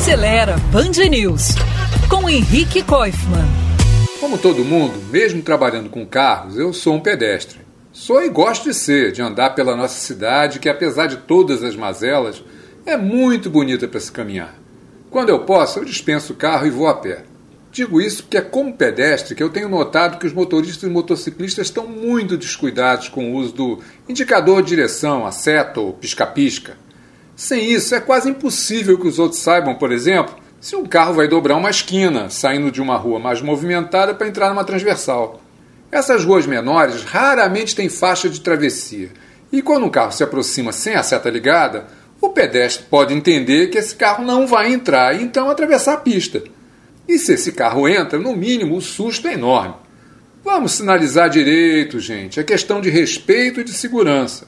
Acelera Band News com Henrique Koifman. Como todo mundo, mesmo trabalhando com carros, eu sou um pedestre. Sou e gosto de ser, de andar pela nossa cidade, que apesar de todas as mazelas, é muito bonita para se caminhar. Quando eu posso, eu dispenso o carro e vou a pé. Digo isso porque é como pedestre que eu tenho notado que os motoristas e motociclistas estão muito descuidados com o uso do indicador de direção, a seta ou pisca-pisca. Sem isso, é quase impossível que os outros saibam, por exemplo, se um carro vai dobrar uma esquina, saindo de uma rua mais movimentada para entrar numa transversal. Essas ruas menores raramente têm faixa de travessia, e quando um carro se aproxima sem a seta ligada, o pedestre pode entender que esse carro não vai entrar e então atravessar a pista. E se esse carro entra, no mínimo o susto é enorme. Vamos sinalizar direito, gente. É questão de respeito e de segurança.